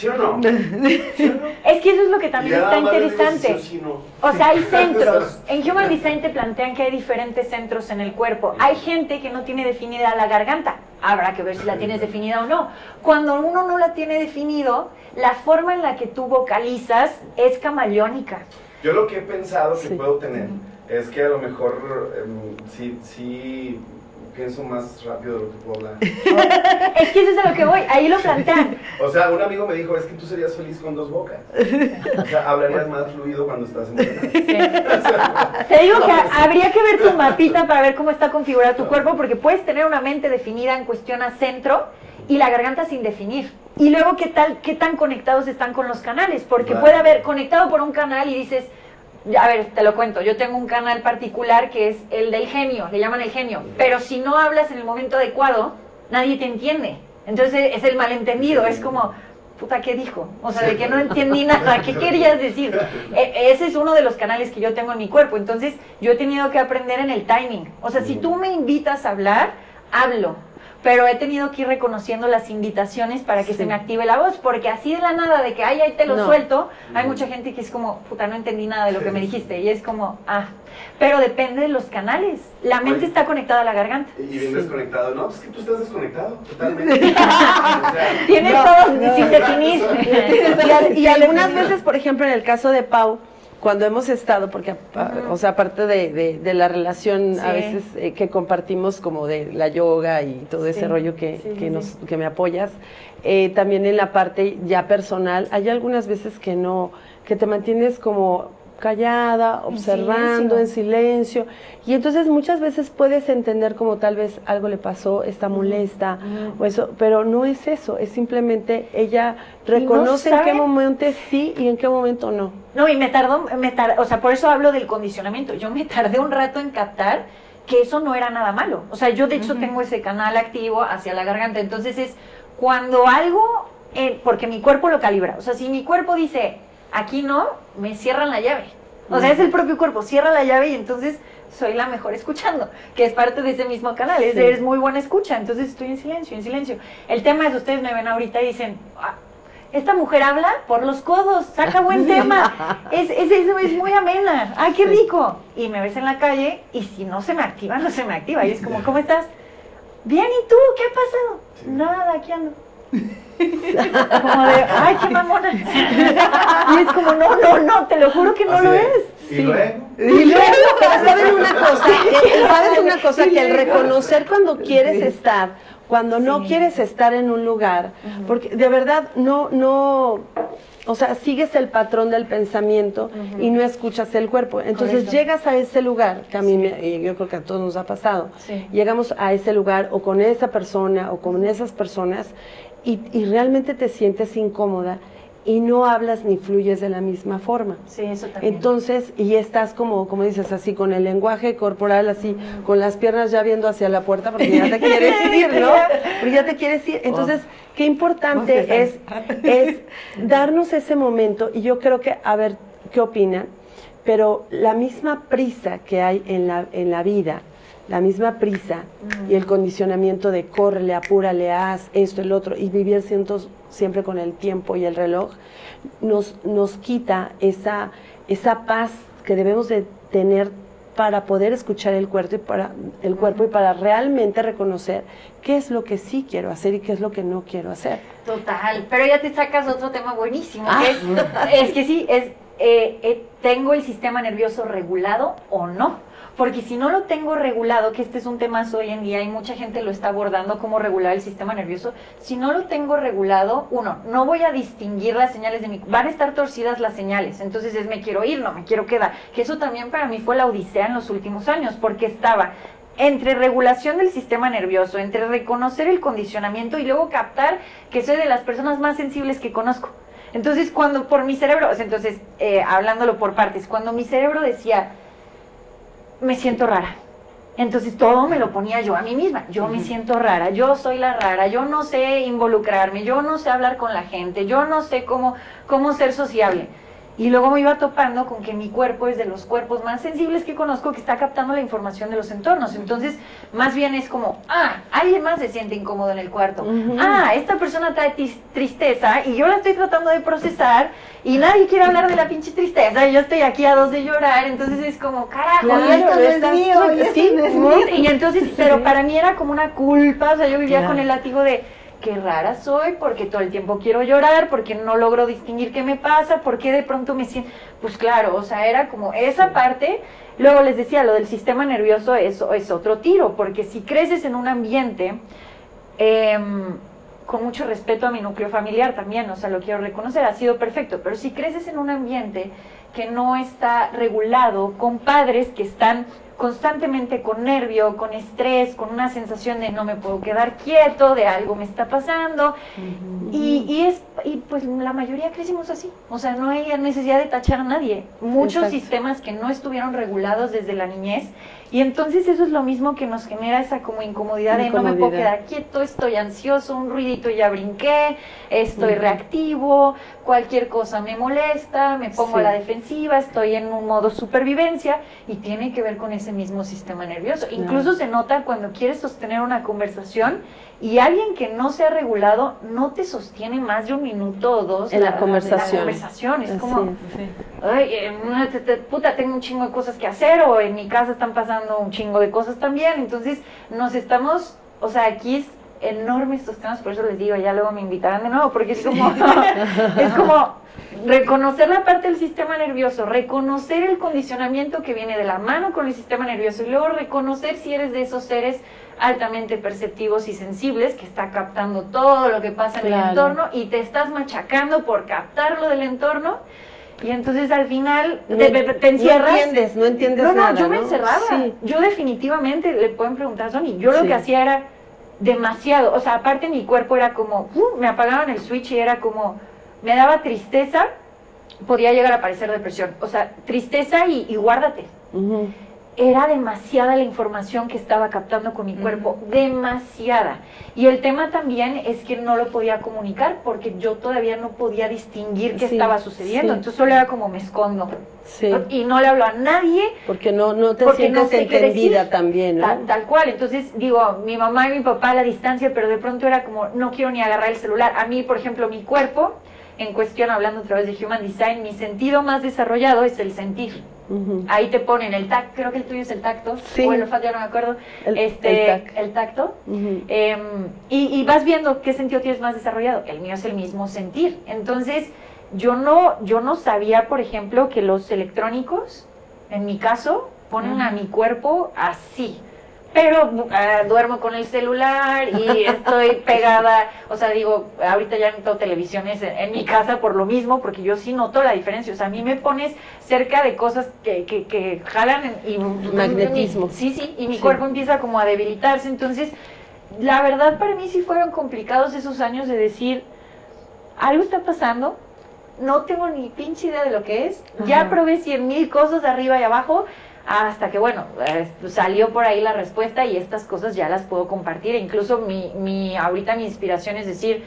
¿sí o no? ¿Sí o no? Es que eso es lo que también ya está digo interesante. sí o sí, no. O sea, hay centros. En Human Design te plantean que hay diferentes centros en el cuerpo. Hay gente que no tiene definida la garganta. Habrá que ver si la tienes definida o no. Cuando uno no la tiene definido, la forma en la que tú vocalizas es camaleónica. Yo lo que he pensado que Sí. puedo tener es que a lo mejor em, sí, sí pienso más rápido de lo que puedo hablar. Es que eso es a lo que voy. Ahí lo plantean. O sea, un amigo me dijo, es que tú serías feliz con dos bocas. O sea, hablarías más fluido cuando estás emocionado. Te digo que habría que ver tu mapita para ver cómo está configurado tu cuerpo, porque puedes tener una mente definida en cuestión a centro y la garganta sin definir. Y luego, ¿qué tal, qué tan conectados están con los canales? Porque Claro. puede haber conectado por un canal y dices, a ver, te lo cuento, yo tengo un canal particular que es el del genio, le llaman el genio, pero si no hablas en el momento adecuado, nadie te entiende. Entonces es el malentendido, es como, puta, ¿qué dijo? O sea, de que no entendí nada, ¿qué querías decir? E- ese es uno de los canales que yo tengo en mi cuerpo, entonces yo he tenido que aprender en el timing. O sea, si tú me invitas a hablar, hablo. Pero he tenido que ir reconociendo las invitaciones para que Sí. se me active la voz, porque así de la nada, de que ay, ahí te lo No. suelto, hay mucha gente que es como, puta, no entendí nada de lo que me dijiste, y es como, ah, pero depende de los canales. La mente Oye. está conectada a la garganta. Y bien desconectado. No, pues es que tú estás desconectado totalmente. O sea, Tienes No, todo no. sin definir. Y algunas veces, por ejemplo, en el caso de Pau, cuando hemos estado, porque, apa- o sea, aparte de, de- de la relación a veces eh, que compartimos como de la yoga y todo ese rollo que, Sí, que, nos, que me apoyas, eh, también en la parte ya personal, hay algunas veces que no, que te mantienes como callada, observando, en silencio, y entonces muchas veces puedes entender como tal vez algo le pasó, está molesta, o eso, pero no es eso, es simplemente ella no reconoce en qué momento sí y en qué momento no. No, y me tardó, me tar- o sea, por eso hablo del condicionamiento. Yo me tardé un rato en captar que eso no era nada malo. O sea, yo de hecho tengo ese canal activo hacia la garganta. Entonces es cuando algo, eh, porque mi cuerpo lo calibra. O sea, si mi cuerpo dice, aquí no, me cierran la llave. O sea, es el propio cuerpo, cierra la llave y entonces soy la mejor escuchando, que es parte de ese mismo canal. Es, eres muy buena escucha, entonces estoy en silencio, en silencio. El tema es, ustedes me ven ahorita y dicen, "Ah, esta mujer habla por los codos, saca buen tema, es, es, es, es muy amena, ay, qué rico. Y me ves en la calle y si no se me activa, no se me activa. Y es como, ¿cómo estás? Bien, ¿y tú? ¿Qué ha pasado? Nada, aquí ando. Como de, ay, qué mamona. y es como, no, no, no, te lo juro que no Así lo es. Y luego. Y luego, pero ¿sabes una cosa? ¿Sabes una cosa? Que el reconocer cuando quieres estar, cuando no Sí. quieres estar en un lugar, porque de verdad no, no, o sea, sigues el patrón del pensamiento y no escuchas el cuerpo. Entonces Correcto. llegas a ese lugar, que a mí, me- y yo creo que a todos nos ha pasado, Sí. llegamos a ese lugar o con esa persona o con esas personas y, y realmente te sientes incómoda y no hablas ni fluyes de la misma forma. Sí, eso también. Entonces, y estás como, como dices, así con el lenguaje corporal, así, con las piernas ya viendo hacia la puerta, porque ya te quieres ir, ¿no? Porque ya te quieres ir. Entonces, qué importante es, es darnos ese momento, y yo creo que, a ver, ¿qué opinan? Pero la misma prisa que hay en la, en la vida, la misma prisa y el condicionamiento de córrele, apúrale, haz esto, el otro, y vivir cientos, siempre con el tiempo y el reloj, nos, nos quita esa, esa paz que debemos de tener para poder escuchar el cuerpo, y para, el cuerpo y para realmente reconocer qué es lo que sí quiero hacer y qué es lo que no quiero hacer. Total, pero ya te sacas otro tema buenísimo, Ah. que es, es que sí, es, eh, eh, ¿tengo el sistema nervioso regulado o no? Porque si no lo tengo regulado, que este es un tema hoy en día y mucha gente lo está abordando, cómo regular el sistema nervioso, si no lo tengo regulado, uno, no voy a distinguir las señales de mi... Van a estar torcidas las señales, entonces es me quiero ir, no me quiero quedar, que eso también para mí fue la odisea en los últimos años, porque estaba entre regulación del sistema nervioso, entre reconocer el condicionamiento y luego captar que soy de las personas más sensibles que conozco. Entonces, cuando por mi cerebro, entonces, eh, hablándolo por partes, cuando mi cerebro decía, me siento rara, entonces todo me lo ponía yo a mí misma, yo me siento rara, yo soy la rara, yo no sé involucrarme, yo no sé hablar con la gente, yo no sé cómo, cómo ser sociable. Y luego me iba topando con que mi cuerpo es de los cuerpos más sensibles que conozco que está captando la información de los entornos. Entonces, más bien es como, ah, alguien más se siente incómodo en el cuarto. Ah, esta persona trae tristeza y yo la estoy tratando de procesar y nadie quiere hablar de la pinche tristeza y yo estoy aquí a dos de llorar. Entonces es como, carajo, Claro, y esto no es mío, y sí, no es mío. Y entonces, pero para mí era como una culpa, o sea, yo vivía con el látigo de qué rara soy, porque todo el tiempo quiero llorar, porque no logro distinguir qué me pasa, porque de pronto me siento, pues claro, o sea, era como esa parte. Luego les decía, lo del sistema nervioso es, es otro tiro, porque si creces en un ambiente, em, con mucho respeto a mi núcleo familiar también, o sea, lo quiero reconocer, ha sido perfecto, pero si creces en un ambiente que no está regulado, con padres que están constantemente con nervio, con estrés, con una sensación de no me puedo quedar quieto, de algo me está pasando, y, y es y pues la mayoría crecimos así, o sea, no hay necesidad de tachar a nadie. Muchos Exacto. sistemas que no estuvieron regulados desde la niñez. Y entonces eso es lo mismo que nos genera esa como incomodidad de no me puedo quedar quieto, estoy ansioso, un ruidito ya brinqué, estoy reactivo, cualquier cosa me molesta, me pongo a la defensiva, estoy en un modo supervivencia y tiene que ver con ese mismo sistema nervioso. Incluso se nota cuando quieres sostener una conversación y alguien que no se ha regulado no te sostiene más de un minuto o dos En la conversación. conversación. Es Así como. Ay, eh, no, te- te- puta, tengo un chingo de cosas que hacer o en mi casa están pasando un chingo de cosas también. Entonces nos estamos, o sea, aquí es enorme estos temas, por eso les digo, ya luego me invitarán de nuevo, porque es como, es como reconocer la parte del sistema nervioso, reconocer el condicionamiento que viene de la mano con el sistema nervioso y luego reconocer si eres de esos seres altamente perceptivos y sensibles que está captando todo lo que pasa en el entorno y te estás machacando por captar lo del entorno y entonces al final No- te, encierras. No entiendes, no entiendes No, no, nada, yo me ¿no? encerraba. Sí. Yo definitivamente, le pueden preguntar a Sony, yo lo que hacía era demasiado, o sea, aparte mi cuerpo era como, uh, me apagaban el switch y era como, me daba tristeza, podía llegar a aparecer depresión, o sea, tristeza y, guárdate. Era demasiada la información que estaba captando con mi cuerpo, demasiada. Y el tema también es que no lo podía comunicar porque yo todavía no podía distinguir qué Sí, estaba sucediendo. sí. Entonces solo era como me escondo. Sí, Y no le hablo a nadie porque no, no te no sientes sé entendida también, ¿no? Tal, tal cual. Entonces, digo, mi mamá y mi papá a la distancia, pero de pronto era como, no quiero ni agarrar el celular. A mí, por ejemplo, mi cuerpo en cuestión, hablando otra vez de Human Design, mi sentido más desarrollado es el sentir. Ahí te ponen el tacto, creo que el tuyo es el tacto, Sí. o el olfato, ya no me acuerdo. El- este, el tac. el tacto. Em, y, y vas viendo qué sentido tienes más desarrollado. El mío es el mismo sentir. Entonces, yo no, yo no sabía, por ejemplo, que los electrónicos, en mi caso, ponen a mi cuerpo así. Pero ah, duermo con el celular y estoy pegada, o sea, digo, ahorita ya no tengo televisiones en, en mi casa por lo mismo, porque yo sí noto la diferencia. O sea, a mí me pones cerca de cosas que, que, que jalan y Magnetismo. Sí, sí, y mi Sí. cuerpo empieza como a debilitarse. Entonces, la verdad para mí sí fueron complicados esos años de decir, algo está pasando, no tengo ni pinche idea de lo que es, ya probé cien mil cosas de arriba y abajo, hasta que bueno, eh, salió por ahí la respuesta y estas cosas ya las puedo compartir. E incluso mi, mi, ahorita mi inspiración es decir,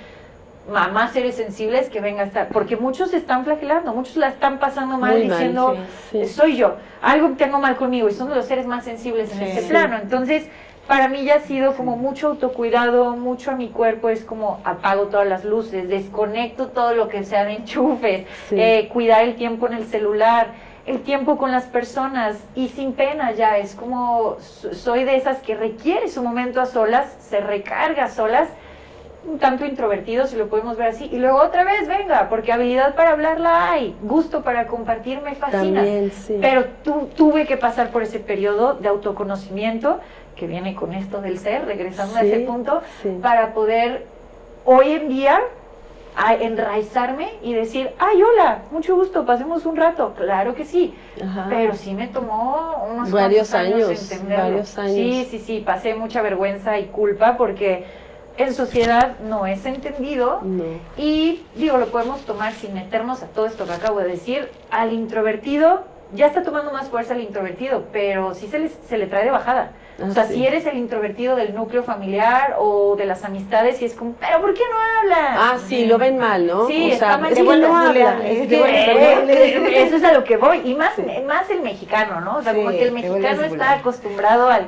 mamá seres sensibles que venga a estar, porque muchos se están flagelando, muchos la están pasando mal Muy mal, diciendo, sí, sí. soy yo, algo tengo mal conmigo y son de los seres más sensibles en Sí. este plano. Entonces, para mí ya ha sido como mucho autocuidado, mucho a mi cuerpo, es como apago todas las luces, desconecto todo lo que sea de enchufes, eh, cuidar el tiempo en el celular, el tiempo con las personas y sin pena ya, es como so- soy de esas que requiere su momento a solas, se recarga a solas, un tanto introvertido, si lo podemos ver así, y luego otra vez, venga, porque habilidad para hablarla hay, gusto para compartir me fascina. También, sí. Pero tu- tuve que pasar por ese periodo de autoconocimiento que viene con esto del ser, regresando a ese punto, sí. para poder hoy en día a enraizarme y decir, ay, hola, mucho gusto, pasemos un rato. Claro que sí, Ajá. pero sí me tomó unos Varios años, años, entenderlo. varios años. Sí, sí, sí, pasé mucha vergüenza y culpa porque en sociedad no es entendido No. y digo, lo podemos tomar sin meternos a todo esto que acabo de decir. Al introvertido, ya está tomando más fuerza el introvertido, pero sí se le, se le trae de bajada. Ah, o sea, sí. si eres el introvertido del núcleo familiar o de las amistades, y es como, ¿pero por qué no hablas? Ah, sí, lo ven mal, ¿no? Sí, o está sea, mal. no habla. buleable, Es se vuelve que, Eh, eso es a lo que voy. Y más, más el mexicano, ¿no? O sea, Sí, como que el mexicano está acostumbrado al,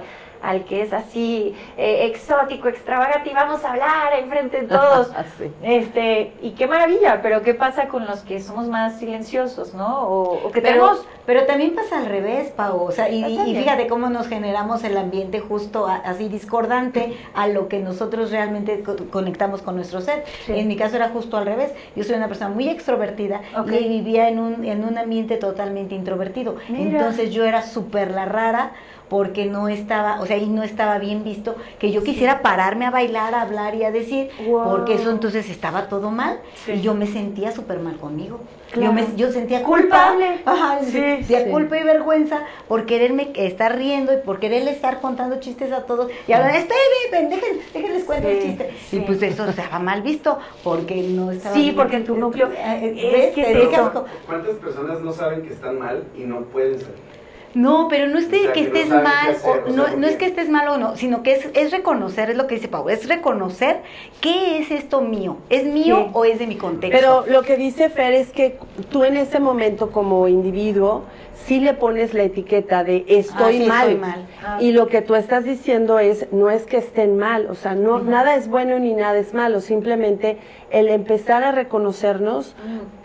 al que es así eh, exótico, extravagante y vamos a hablar enfrente de todos. Sí. Este, y qué maravilla, pero ¿qué pasa con los que somos más silenciosos, no? O, o que Pero, tenemos... pero también pasa al revés, Pau. O sea, y, fíjate cómo nos generamos el ambiente justo a- así discordante a lo que nosotros realmente co- conectamos con nuestro ser. Sí. En mi caso era justo al revés. Yo soy una persona muy extrovertida Ok. y vivía en un, en un ambiente totalmente introvertido. Mira. Entonces yo era súper la rara porque no estaba, o sea, y no estaba bien visto que yo quisiera pararme a bailar, a hablar y a decir, Wow. porque eso entonces estaba todo mal Sí. y yo me sentía súper mal conmigo. Claro. Yo, me, yo sentía Culpable. culpa, ajá, Sí, sentía sí. culpa y vergüenza por quererme estar riendo y por quererle estar contando chistes a todos y hablar, esperen, dejen, déjenles cuento el chiste. sí. Y pues eso estaba mal visto porque no estaba Sí, bien. porque en tu núcleo- Eh, es ¿ves? que Te es dedicas eso. co- ¿Cuántas personas no saben que están mal y no pueden salir? No, pero no es de O sea, que estés mal, hacer, o- o sea, no, porque- no es que estés mal o no, sino que es, es reconocer, es lo que dice Pau, es reconocer qué es esto mío, es mío Sí. o es de mi contexto. Pero lo que dice Fer es que tú en ese momento como individuo sí le pones la etiqueta de estoy Ah, sí, mal. estoy mal. Ah. Y lo que tú estás diciendo es, no es que estén mal, o sea, no, nada es bueno ni nada es malo, simplemente el empezar a reconocernos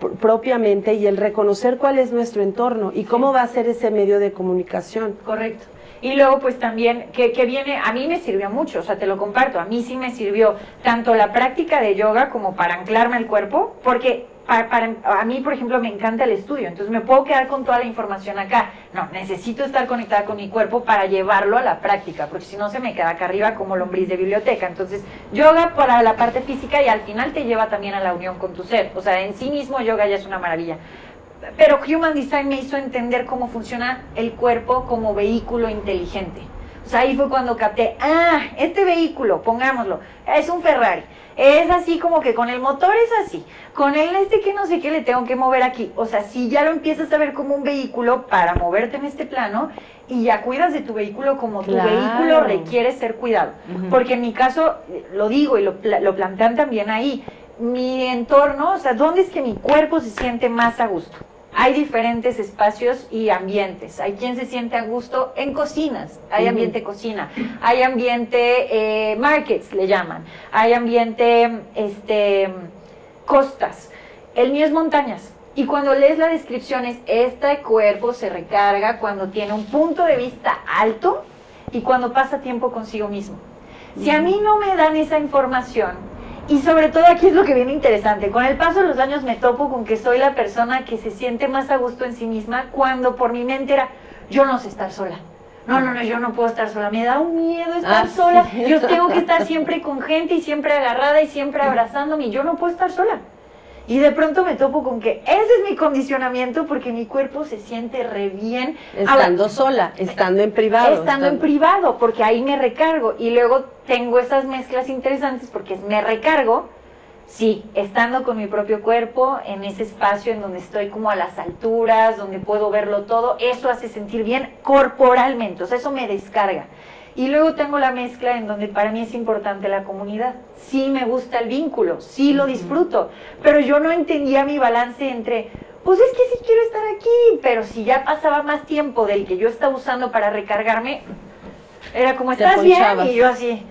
pr- propiamente y el reconocer cuál es nuestro entorno y cómo va a ser ese medio de comunicación. Correcto. Y luego, pues también, que, que viene, a mí me sirvió mucho, o sea, te lo comparto, a mí sí me sirvió tanto la práctica de yoga como para anclarme al cuerpo, porque para, para- a mí, por ejemplo, me encanta el estudio, entonces me puedo quedar con toda la información acá. No, necesito estar conectada con mi cuerpo para llevarlo a la práctica, porque si no se me queda acá arriba como lombriz de biblioteca. Entonces, yoga para la parte física y al final te lleva también a la unión con tu ser. O sea, en sí mismo yoga ya es una maravilla. Pero Human Design me hizo entender cómo funciona el cuerpo como vehículo inteligente. O sea, ahí fue cuando capté, ah, este vehículo, pongámoslo, es un Ferrari. Es así como que con el motor es así, con el este que no sé qué le tengo que mover aquí. O sea, si ya lo empiezas a ver como un vehículo para moverte en este plano y ya cuidas de tu vehículo como tu vehículo requiere ser cuidado. Porque en mi caso, eh, lo digo y lo, lo plantean también ahí, mi entorno, o sea, ¿dónde es que mi cuerpo se siente más a gusto? Hay diferentes espacios y ambientes. Hay quien se siente a gusto en cocinas, hay ambiente cocina, hay ambiente eh, markets, le llaman, hay ambiente este, costas. el mío es montañas. Y cuando lees la descripción es, este cuerpo se recarga cuando tiene un punto de vista alto y cuando pasa tiempo consigo mismo. Si a mí no me dan esa información, y sobre todo aquí es lo que viene interesante, con el paso de los años me topo con que soy la persona que se siente más a gusto en sí misma cuando por mi mente era, yo no sé estar sola. No, no, no, yo no puedo estar sola. Me da un miedo estar Ah, sola. sí. Yo tengo que estar siempre con gente y siempre agarrada y siempre abrazándome. y Yo no puedo estar sola. Y de pronto me topo con que ese es mi condicionamiento porque mi cuerpo se siente re bien. Ahora, Estando sola, estando en privado. estando en privado, porque ahí me recargo. Y luego tengo esas mezclas interesantes porque me recargo, sí, estando con mi propio cuerpo, en ese espacio en donde estoy como a las alturas, donde puedo verlo todo, eso hace sentir bien corporalmente, o sea, eso me descarga. Y luego tengo la mezcla en donde para mí es importante la comunidad. Sí me gusta el vínculo, sí lo disfruto, pero yo no entendía mi balance entre, pues es que sí quiero estar aquí, pero si ya pasaba más tiempo del que yo estaba usando para recargarme, era como, ¿estás bien? Y yo así,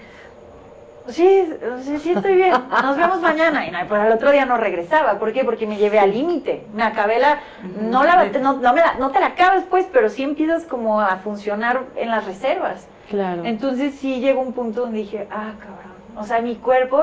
sí, sí, sí estoy bien, nos vemos mañana. Y no, pues al otro día no regresaba, ¿por qué? Porque me llevé al límite, me acabé la, no, la, no, no me la- no te la acabas pues, pero sí empiezas como a funcionar en las reservas. Claro. Entonces sí llegó un punto donde dije, ah, cabrón. O sea, mi cuerpo,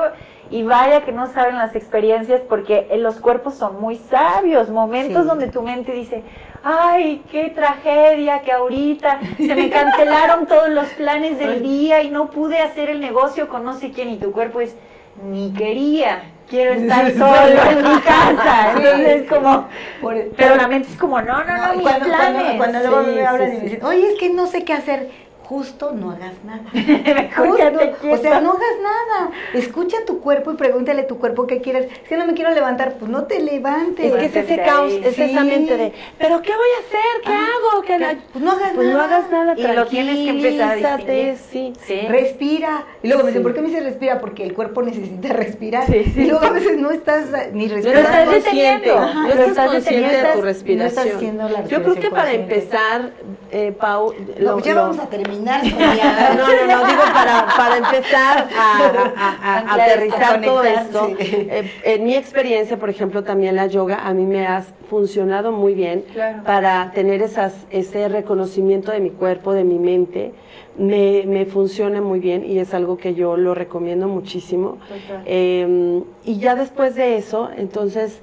y vaya que no saben las experiencias, porque eh, los cuerpos son muy sabios. Momentos Sí. donde tu mente dice, ay, qué tragedia, que ahorita se me cancelaron todos los planes del día y no pude hacer el negocio con no sé quién. Y tu cuerpo es, ni quería, quiero estar solo en mi casa. Entonces es como, Por- pero la mente es como, no, no, no, mis cuando, planes. cuando, cuando luego Sí, me hablan sí, y me sí. dicen, oye, es que no sé qué hacer. Justo no hagas nada. Justo, o sea, no hagas nada. Escucha tu cuerpo y pregúntale a tu cuerpo qué quieres. Es que no me quiero levantar, pues no te levantes. Es que es ese caos, ahí. es esa Sí. mente de, ¿pero qué voy a hacer? ¿Qué Ah, hago? ¿Qué que- no? pues no hagas Pues no nada. hagas nada, Y lo tienes que empezar a sí. Sí. Respira. Y luego me dicen. ¿por qué me dice respira? Porque el cuerpo necesita respirar. Sí, sí, y luego a veces no estás ni No respirando. estás estás consciente, no estás consciente de tu no estás respiración. haciendo la Yo creo que respiración para consciente. empezar, eh, Pau, No, lo- ya lo- vamos a terminar, Sonia. No, no, no, digo para, para empezar a, a- a- aterrizar todo esto. eh, en mi experiencia, por ejemplo, también la yoga a mí me ha funcionado muy bien Claro. para tener esas, ese reconocimiento de mi cuerpo, de mi mente. Me, me funciona muy bien y es algo que yo lo recomiendo muchísimo. Eh, y ya después de eso, entonces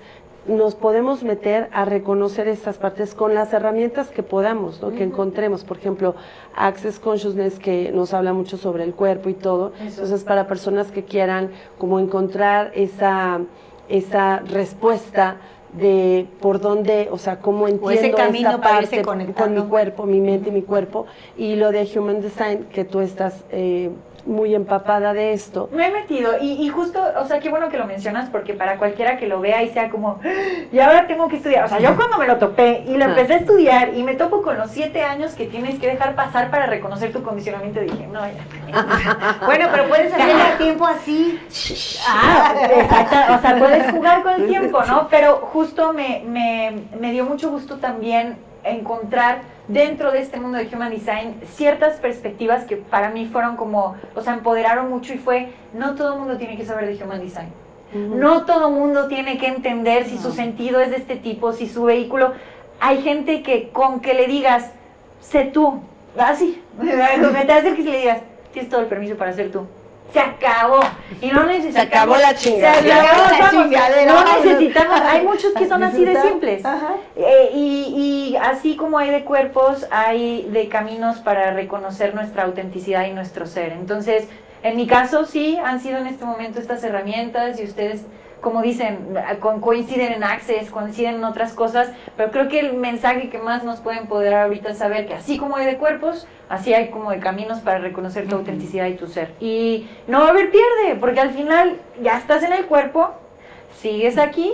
nos podemos meter a reconocer estas partes con las herramientas que podamos, ¿no? que encontremos. Por ejemplo, Access Consciousness, que nos habla mucho sobre el cuerpo y todo. Entonces, para personas que quieran como encontrar esa, esa respuesta de por dónde, o sea, cómo entiendo ese camino esta para parte con conectando. mi cuerpo, mi mente y mi cuerpo. Y lo de Human Design, que tú estás eh, muy empapada de esto. Me he metido y, y justo, o sea, qué bueno que lo mencionas porque para cualquiera que lo vea y sea como, "Ah, y ahora tengo que estudiar. O sea, yo cuando me lo topé y lo Ah. empecé a estudiar y me topo con los siete años que tienes que dejar pasar para reconocer tu condicionamiento, dije, no, ya. Bueno, pero puedes hacerlo a tiempo así. Ah, exacto, o sea, puedes jugar con el tiempo, ¿no? Pero justo me, me, me dio mucho gusto también encontrar dentro de este mundo de Human Design ciertas perspectivas que para mí fueron como, o sea, empoderaron mucho y fue, no todo el mundo tiene que saber de Human Design. No todo el mundo tiene que entender si su sentido es de este tipo, si su vehículo. Hay gente que con que le digas, sé tú, así, me te acerques y le digas, tienes todo el permiso para ser tú. Se acabó. Y no necesitamos. Se acabó la chingadera. Se acabó la chingadera, No necesitamos. Hay muchos que son así de simples. Ajá. Eh, y, y así como hay de cuerpos, hay de caminos para reconocer nuestra autenticidad y nuestro ser. Entonces, en mi caso, sí, han sido en este momento estas herramientas y ustedes, como dicen, coinciden en Access, coinciden en otras cosas, pero creo que el mensaje que más nos puede empoderar ahorita es saber que así como hay de cuerpos, así hay como de caminos para reconocer tu autenticidad y tu ser. Y no va a haber pierde, porque al final ya estás en el cuerpo, sigues aquí.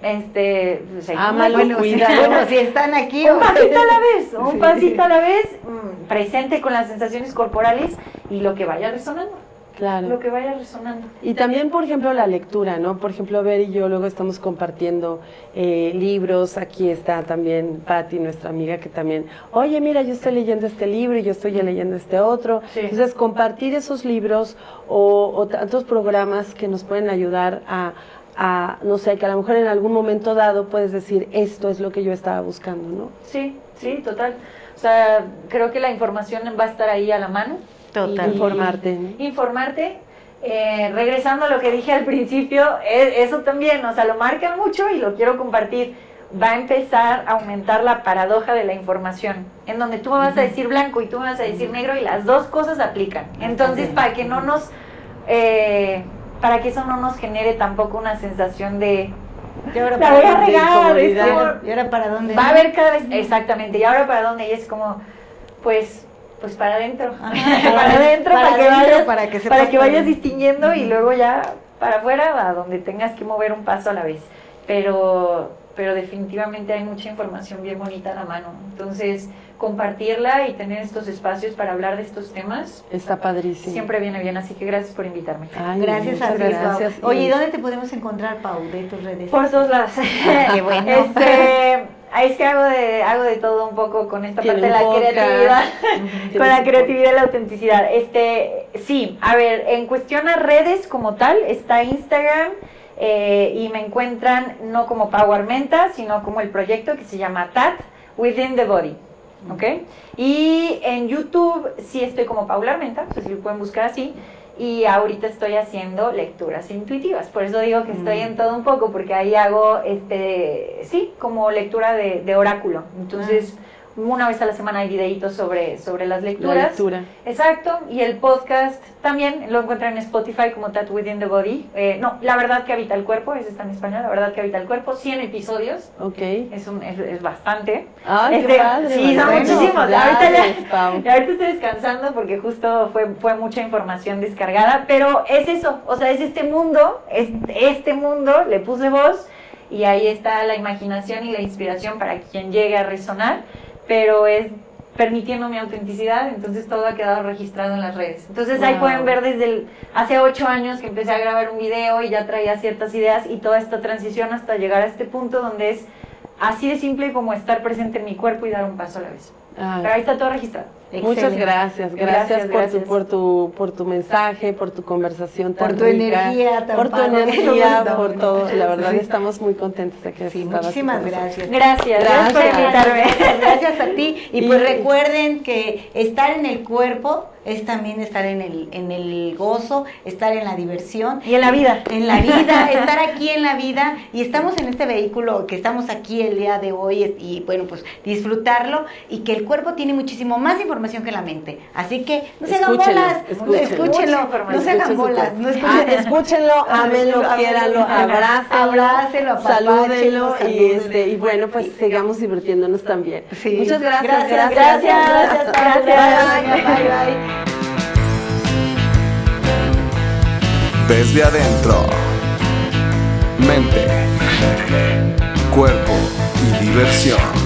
Este, Ámalo, aquí. cuídalo. Bueno, si están aquí. Un pasito a la vez, un Sí. pasito a la vez, mm, presente con las sensaciones corporales y lo que vaya resonando, Claro. lo que vaya resonando. Y también, por ejemplo, la lectura, ¿no? Por ejemplo, Ver y yo luego estamos compartiendo eh, libros. Aquí está también Patti, nuestra amiga, que también, oye, mira, yo estoy leyendo este libro y yo estoy leyendo este otro. Sí. Entonces, compartir esos libros o, o tantos programas que nos pueden ayudar a, a, no sé, que a lo mejor en algún momento dado puedes decir, esto es lo que yo estaba buscando, ¿no? Sí, sí, total. O sea, creo que la información va a estar ahí a la mano. Total. Y- Informarte, ¿no? Informarte. Eh, regresando a lo que dije al principio, e- eso también, o sea, lo marcan mucho y lo quiero compartir. Va a empezar a aumentar la paradoja de la información, en donde tú me vas a decir blanco y tú me vas a decir negro y las dos cosas aplican. Entonces, para que no nos, eh, para que eso no nos genere tampoco una sensación de, ¿Y ahora la para voy a dónde? regar, es incomodidad. como- ¿Y ahora para dónde? Va a haber cada vez, exactamente, y ahora para dónde, y es como, pues, pues para adentro, para adentro, Para para, que adentro, vayas, para que sepas para que por vayas distinguiendo y luego ya para afuera, a donde tengas que mover un paso a la vez. Pero, pero definitivamente hay mucha información bien bonita a la mano. Entonces, compartirla y tener estos espacios para hablar de estos temas Está padrísimo. siempre viene bien, así que gracias por invitarme. Ay, Gracias a ti, Pau. gracias. Oye, ¿y Y- dónde te podemos encontrar, Pau, de tus redes? Por todos lados. Qué bueno. Este, ahí es que hago de, hago de todo un poco con esta parte de la creatividad. Con la creatividad y la autenticidad. Este, sí, a ver, en cuestión a redes como tal, está Instagram eh, y me encuentran no como Power Menta, sino como el proyecto que se llama TAT Within the Body. ¿Ok? Y en YouTube sí estoy como Paula Armenta, sea, si lo pueden buscar así. Y ahorita estoy haciendo lecturas intuitivas, por eso digo que estoy en todo un poco, porque ahí hago, este, sí, como lectura de, de oráculo. Entonces, una vez a la semana hay videitos sobre, sobre las La lecturas. lectura. Exacto, y el podcast también lo encuentran en Spotify como Tat Within the Body. Eh, no, La verdad que habita el cuerpo, ese está en español, La verdad que habita el cuerpo, 100 episodios, Ok. es, un, es, es bastante. Ay, Este, qué padre. sí, son bueno. muchísimos. Ahorita ya- ahorita estoy descansando porque justo fue, fue mucha información descargada, pero es eso, o sea, es este mundo, es este mundo, le puse voz y ahí está la imaginación y la inspiración para quien llegue a resonar, pero es permitiendo mi autenticidad, entonces todo ha quedado registrado en las redes. Entonces ahí pueden ver desde el, hace ocho años que empecé a grabar un video y ya traía ciertas ideas y toda esta transición hasta llegar a este punto donde es así de simple como estar presente en mi cuerpo y dar un paso a la vez. Ay. Pero ahí está todo registrado. Muchas gracias, gracias, Gracias, por, gracias. Tu, por, tu, por tu mensaje, por tu conversación tan Por tu rica, energía tan por tu energía, No, por no, todo. La verdad sí. estamos muy contentos de que Sí, muchísimas gracias. Gracias, gracias, por Gracias. invitarme. Gracias, gracias a ti. Y Y- pues recuerden que estar en el cuerpo es también estar en el, en el gozo, estar en la diversión. Y en la vida. En la vida, estar aquí en la vida. Y estamos en este vehículo que estamos aquí el día de hoy y bueno, pues disfrutarlo y que el cuerpo tiene muchísimo más información que la mente. Así que no se hagan Escúchenlo, bolas, escúchenlo. escúchenlo, información. no se hagan bolas, no Ah, escúchenlo, ámenlo, quiéranlo, abrácenlo, salúdenlo y, este, y bueno, pues sigamos divirtiéndonos también. Sí. Muchas gracias, Gracias, gracias. gracias, gracias. Bye, bye, bye. Desde adentro. Mente. Cuerpo y diversión.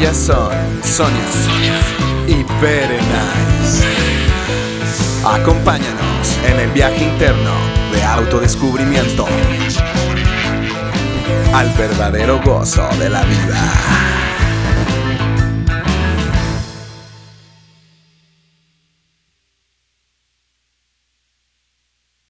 Ellas son Sonia y Bere Nice. Acompáñanos en el viaje interno de autodescubrimiento al verdadero gozo de la vida.